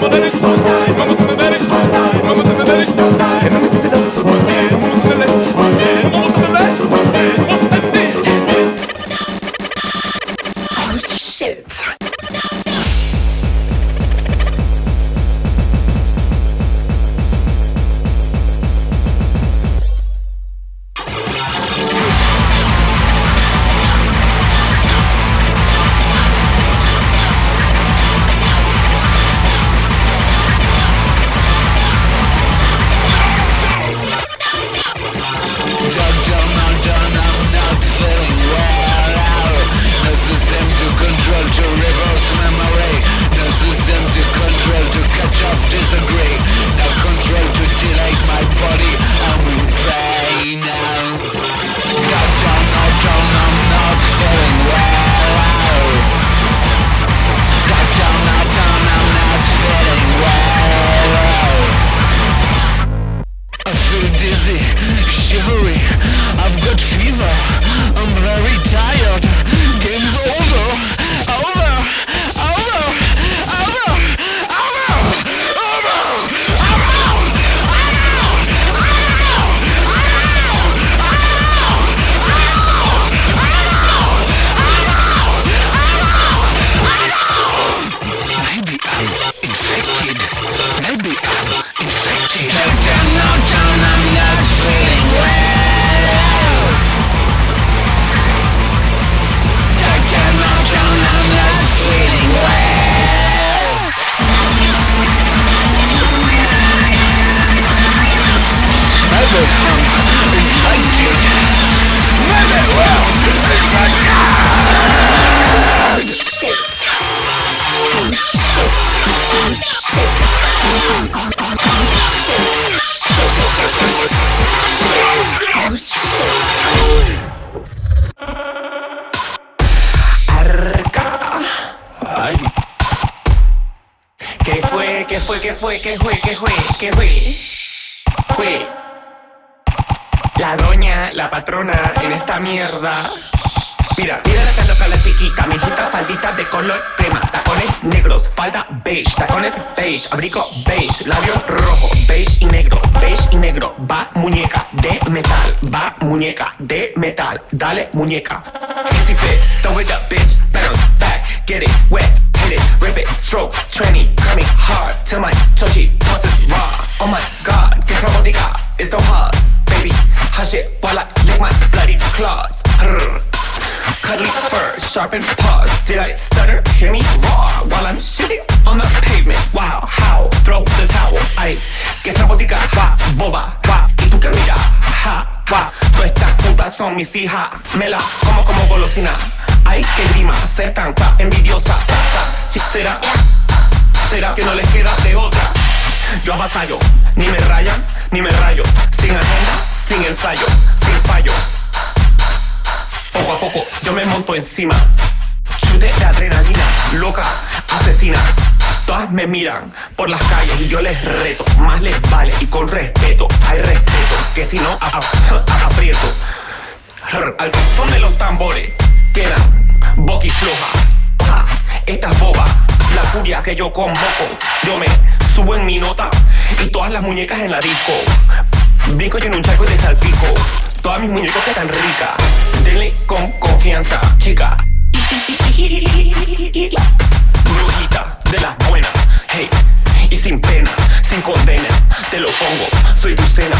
but then go. Beige, tacones beige, abrigo beige, labio rojo, beige y negro, beige y negro, va muñeca de metal, va muñeca de metal, dale muñeca. Easy fit, throw it up, bitch, bounce back, get it wet, hit it, rip it, stroke, tranny, coming hard till my chochi tosses raw. Oh my god, que robótica, it's so hard, baby, hush it while I lick my bloody claws. Rrr. Cuddly fur, sharpened paws. Did I stutter? Hear me roar while I'm shitting on the pavement. Wow, how? Throw the towel. Ay, que esta botica va, boba, va. Y tú que mira, ja, va. Todas estas putas son mis hijas. Me la como como golosina. Ay, que grima, ser tanta envidiosa. Ta, Chic, será, será que no les queda de otra. Yo avasallo, ni me rayan, ni me rayo. Sin agenda, sin ensayo, sin fallo. Poco a poco yo me monto encima. Chute de adrenalina, loca, asesina. Todas me miran por las calles y yo les reto. Más les vale y con respeto. Hay respeto, que si no, aprieto. Al son de los tambores quedan boquifloja. Ja, Esta es boba, la furia que yo convoco. Yo me subo en mi nota y todas las muñecas en la disco. Brinco yo en un charco y de salpico. Todas mis muñecas que están ricas. Denle con confianza, chica. Brujita de las buenas, hey. Y sin pena, sin condena, te lo pongo, soy tu cena.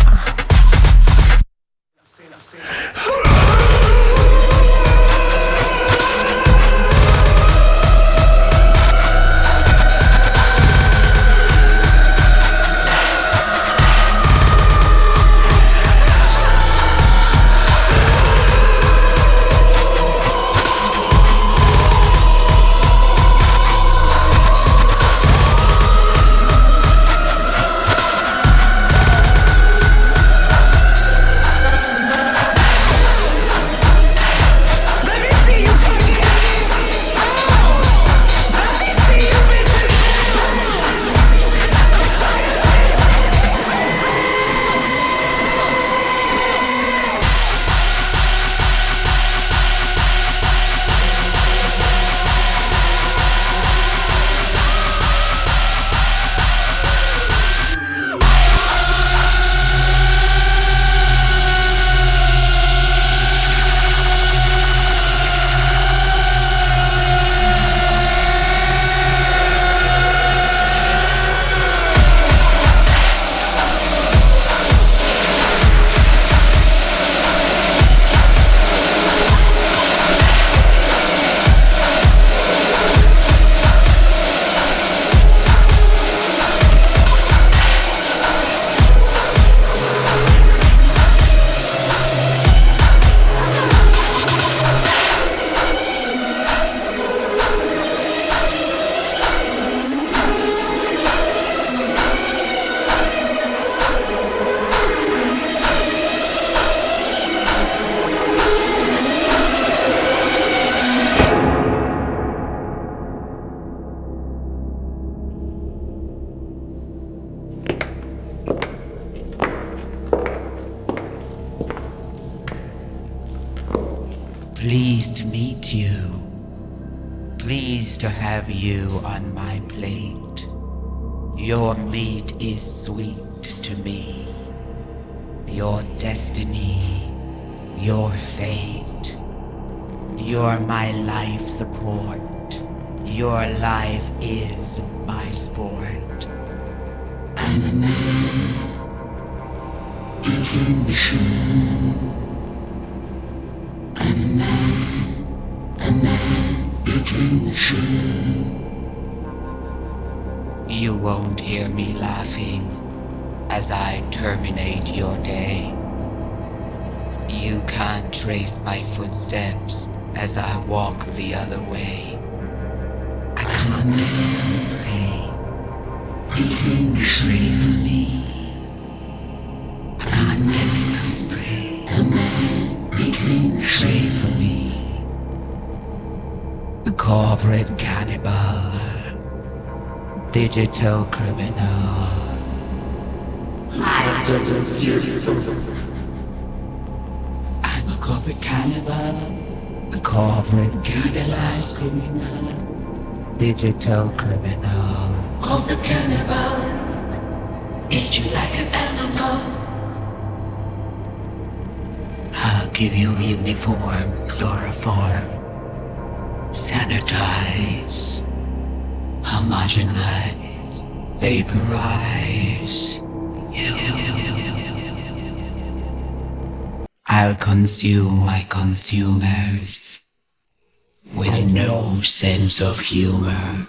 You can't trace my footsteps as I walk the other way. I can't get enough play. Eating gravely. I can't get enough prey. A man eating gravely. A corporate cannibal. Digital criminal. I'm a corporate cannibal. A corporate cannibalized criminal. Digital criminal. Corporate cannibal. Eat you like an animal. I'll give you uniform, chloroform. Sanitize. Homogenize. Vaporize. I'll consume my consumers with no sense of humor.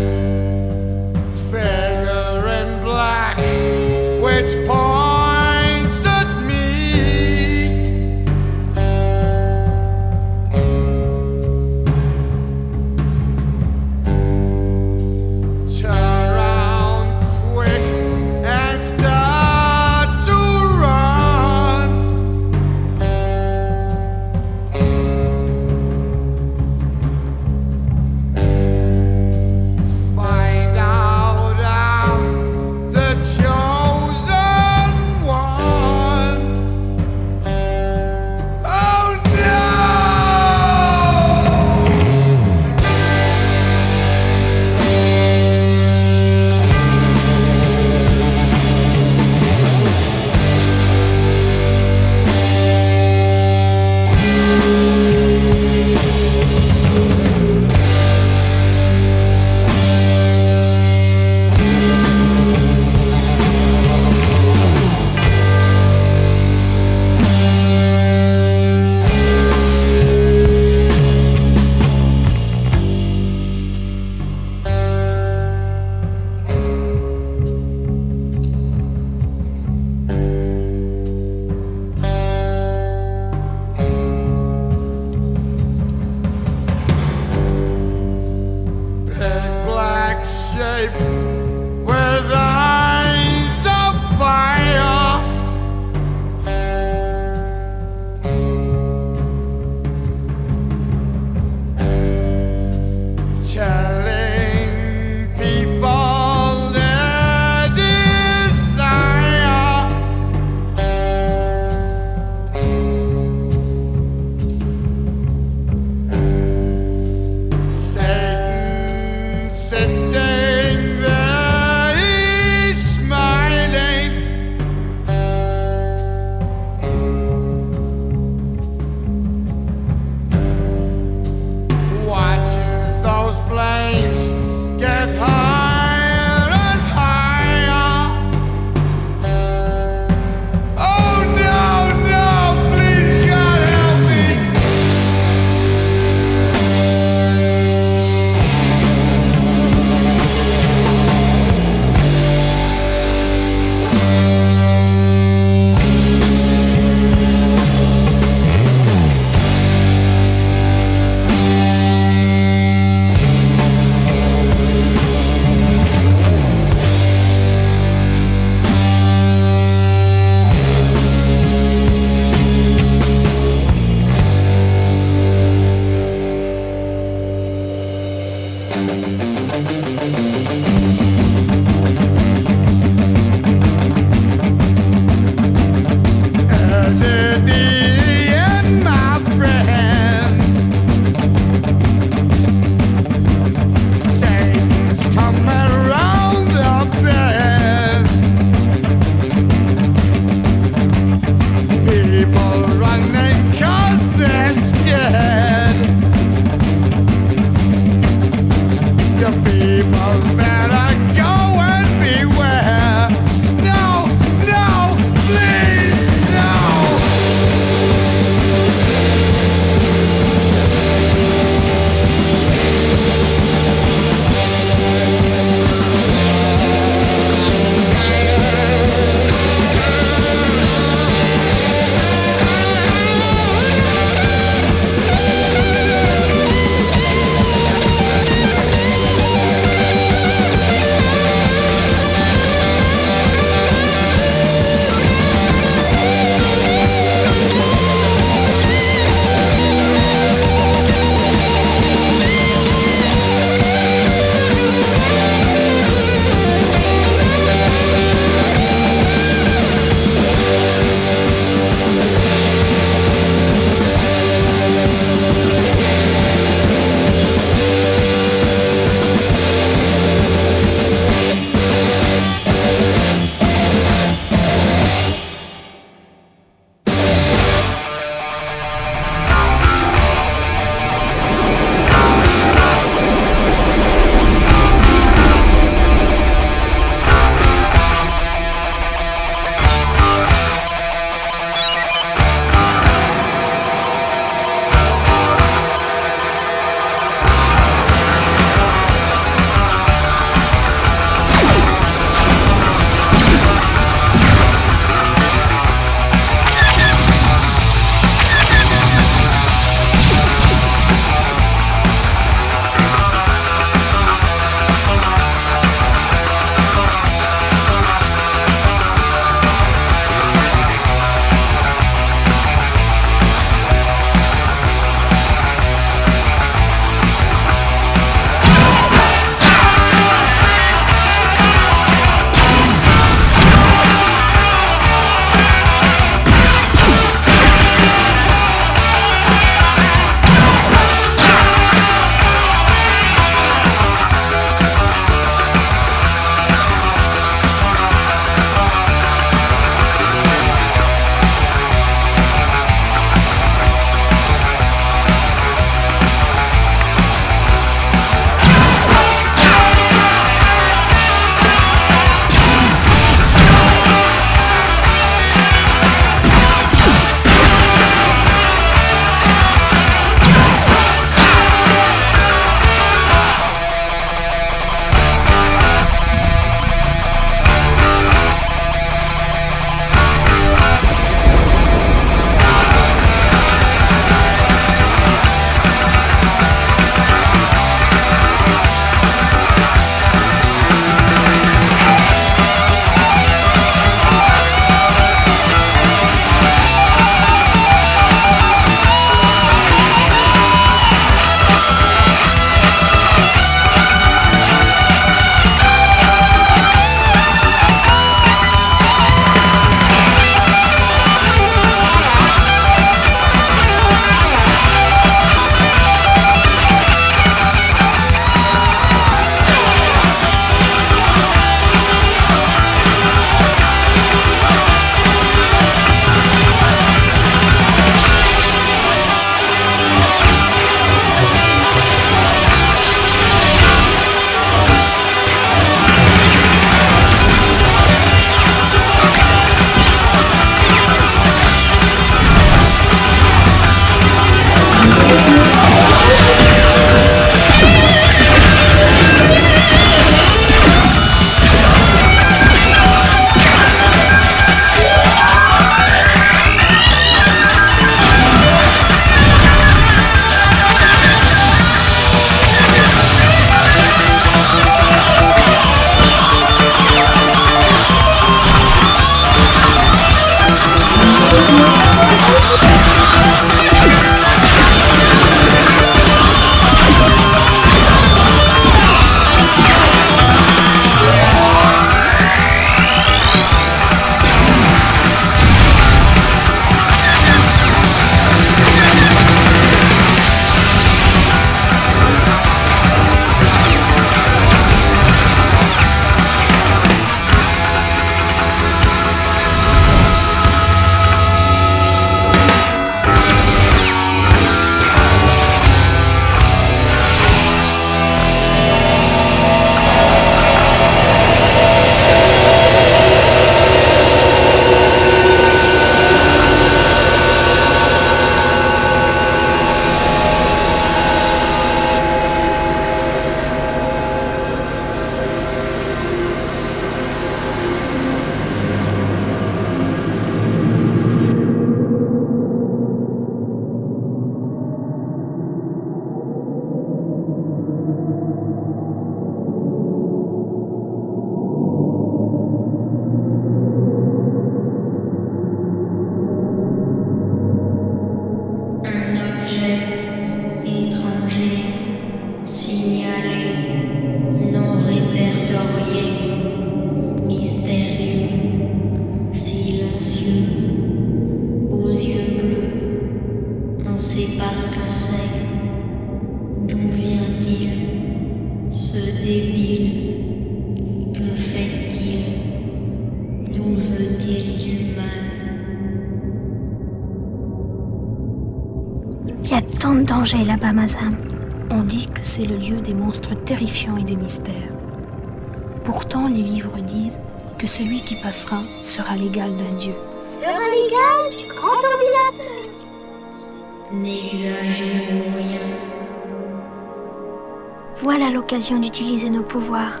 Voilà l'occasion d'utiliser nos pouvoirs.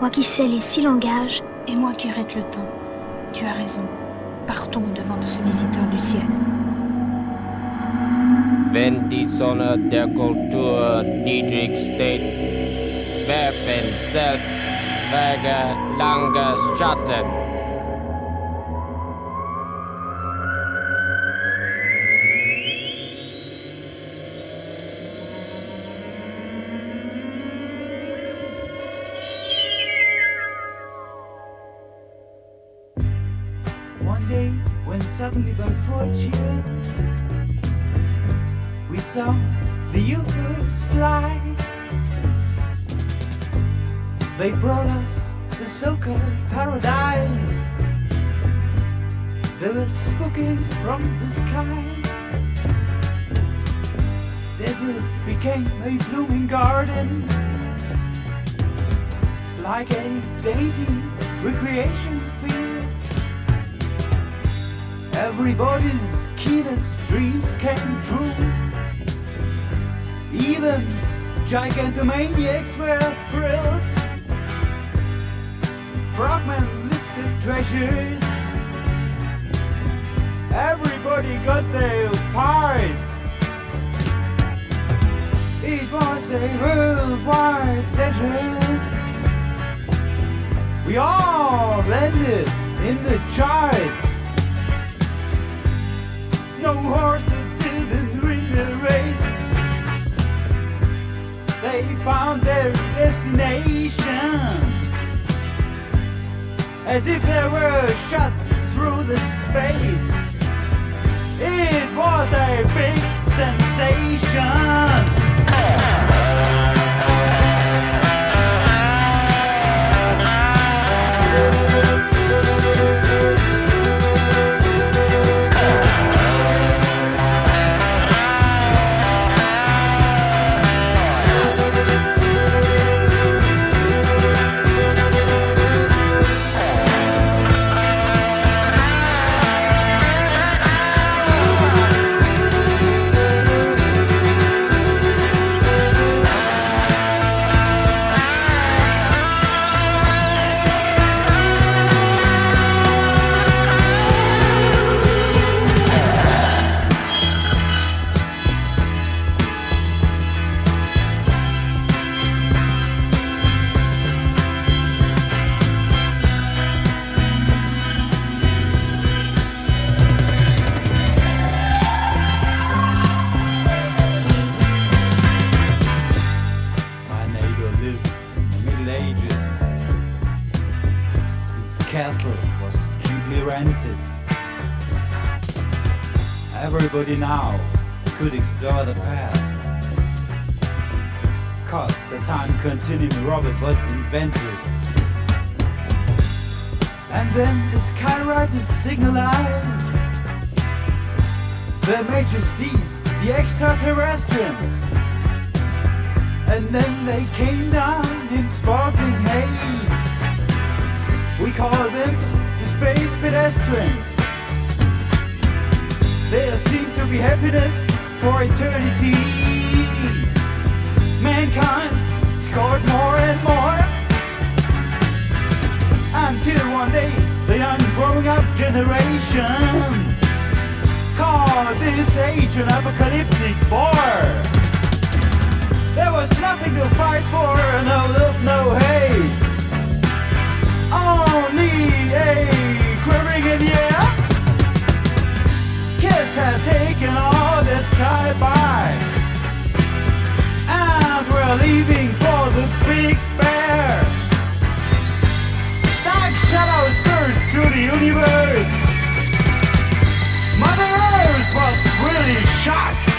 Moi qui sais les six langages, Et moi qui arrête le temps. Tu as raison. Partons devant de ce visiteur du ciel. Wenn die Sonne der Kultur niedrig steht, werfen selbst Wege lange Schatten. As if they were shot through the space. It was a big sensation. And then the skywriters signalized their majesties, the extraterrestrials. And then they came down in sparkling haze. We call them the space pedestrians. There seemed to be happiness for eternity. Mankind scored more and more. Until one day, the young growing up generation called this age an apocalyptic war. There was nothing to fight for, no love, no hate. Only a quivering in the air. Kids have taken all the sky by. And we're leaving universe. Mother Earth was really shocked.